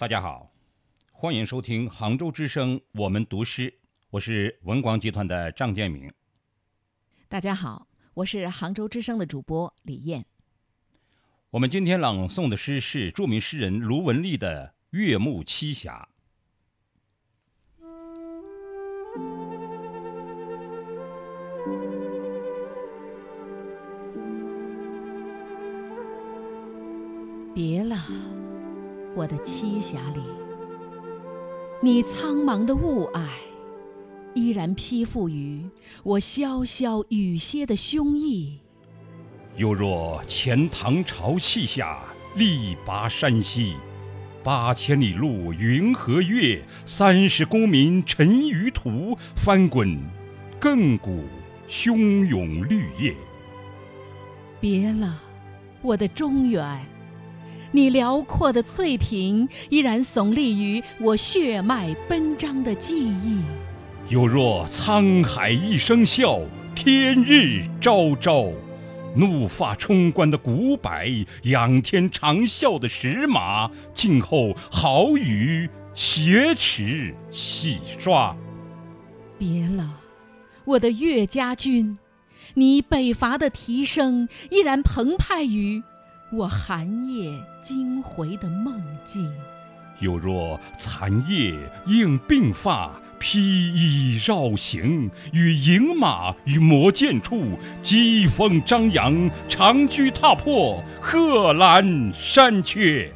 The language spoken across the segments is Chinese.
大家好，欢迎收听杭州之声《我们读诗》，我是文广集团的张建明。大家好，我是杭州之声的主播李艳。我们今天朗诵的诗是著名诗人卢文丽的《月暮栖霞》。别了，我的栖霞里，你苍茫的雾霭，依然披覆于我潇潇雨歇的胸臆。犹若钱塘潮气下，力拔山兮，八千里路云和月，三十功名尘与土，翻滚亘古汹涌绿叶。别了，我的中原。你辽阔的翠屏依然耸立于我血脉奔张的记忆，犹若沧海一声笑，天日昭昭。怒发冲冠的古柏，仰天长啸的石马，静候豪雨挟持洗刷。别了，我的岳家军，你北伐的蹄声依然澎湃于。我寒夜惊回的梦境，有若残叶映鬓发，披衣绕行，与饮马于魔剑处，疾风张扬，长驱踏破贺兰山阙。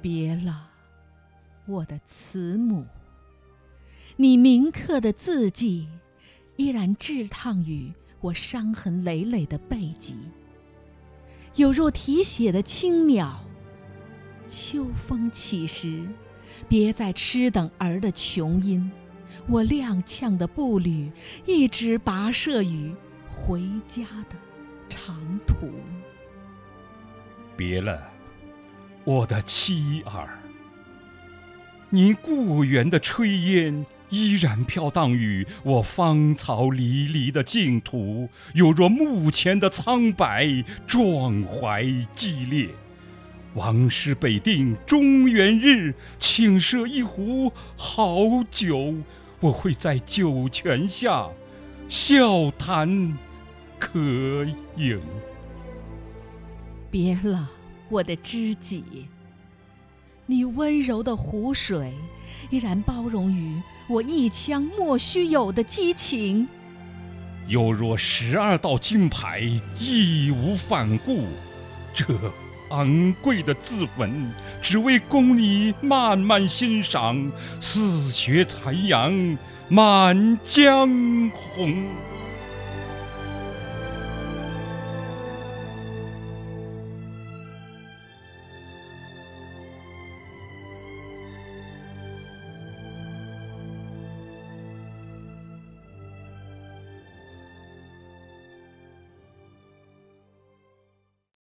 别了，我的慈母，你铭刻的字迹，依然炙烫于我伤痕累累的背脊。有若啼血的青鸟，秋风起时，别再痴等儿的琼音。我踉跄的步履，一直跋涉于回家的长途。别了，我的妻儿，你故园的炊烟。依然飘荡于我芳草离离的净土，有若墓前的苍白，壮怀激烈。王师北定中原日，请设一壶好酒，我会在酒泉下笑谈渴饮。别了，我的知己，你温柔的湖水依然包容于。我一腔莫须有的激情，犹若十二道金牌，义无反顾。这昂贵的自焚，只为供你慢慢欣赏。似雪残阳，满江红。